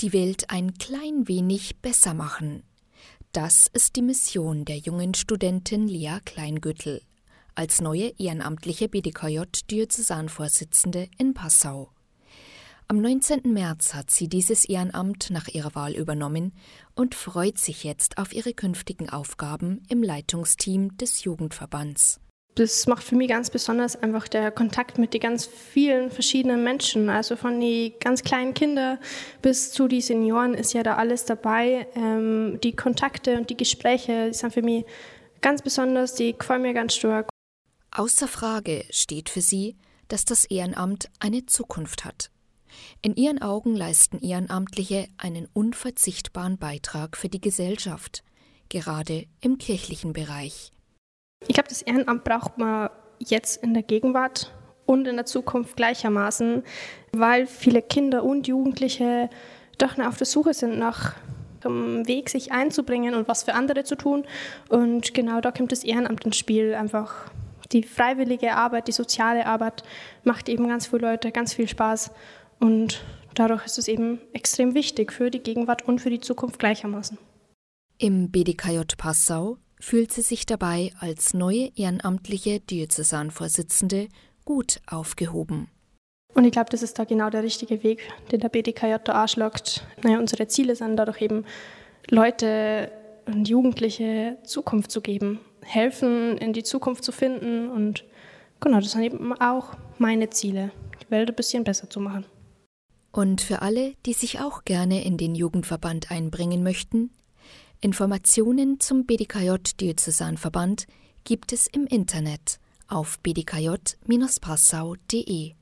Die Welt ein klein wenig besser machen. Das ist die Mission der jungen Studentin Lea Kleingüttel als neue ehrenamtliche BDKJ-Diözesanvorsitzende in Passau. Am 19. März hat sie dieses Ehrenamt nach ihrer Wahl übernommen und freut sich jetzt auf ihre künftigen Aufgaben im Leitungsteam des Jugendverbands. Das macht für mich ganz besonders einfach der Kontakt mit den ganz vielen verschiedenen Menschen. Also von den ganz kleinen Kindern bis zu den Senioren ist ja da alles dabei. Ähm, die Kontakte und die Gespräche die sind für mich ganz besonders, die gefallen mir ganz stark. Außer Frage steht für sie, dass das Ehrenamt eine Zukunft hat. In ihren Augen leisten Ehrenamtliche einen unverzichtbaren Beitrag für die Gesellschaft, gerade im kirchlichen Bereich. Ich glaube, das Ehrenamt braucht man jetzt in der Gegenwart und in der Zukunft gleichermaßen, weil viele Kinder und Jugendliche doch auf der Suche sind nach einem Weg, sich einzubringen und was für andere zu tun. Und genau da kommt das Ehrenamt ins Spiel, einfach die freiwillige Arbeit, die soziale Arbeit macht eben ganz viele Leute ganz viel Spaß und dadurch ist es eben extrem wichtig für die Gegenwart und für die Zukunft gleichermaßen. Im BDKJ Passau fühlt sie sich dabei als neue ehrenamtliche Diözesanvorsitzende gut aufgehoben. Und ich glaube, das ist da genau der richtige Weg, den der BDKJ da anschlagt. Naja, unsere Ziele sind dadurch eben, Leute und Jugendliche Zukunft zu geben, helfen, in die Zukunft zu finden. Und genau, das sind eben auch meine Ziele, die Welt ein bisschen besser zu machen. Und für alle, die sich auch gerne in den Jugendverband einbringen möchten, Informationen zum BDKJ Diözesanverband gibt es im Internet auf bdkj-passau.de.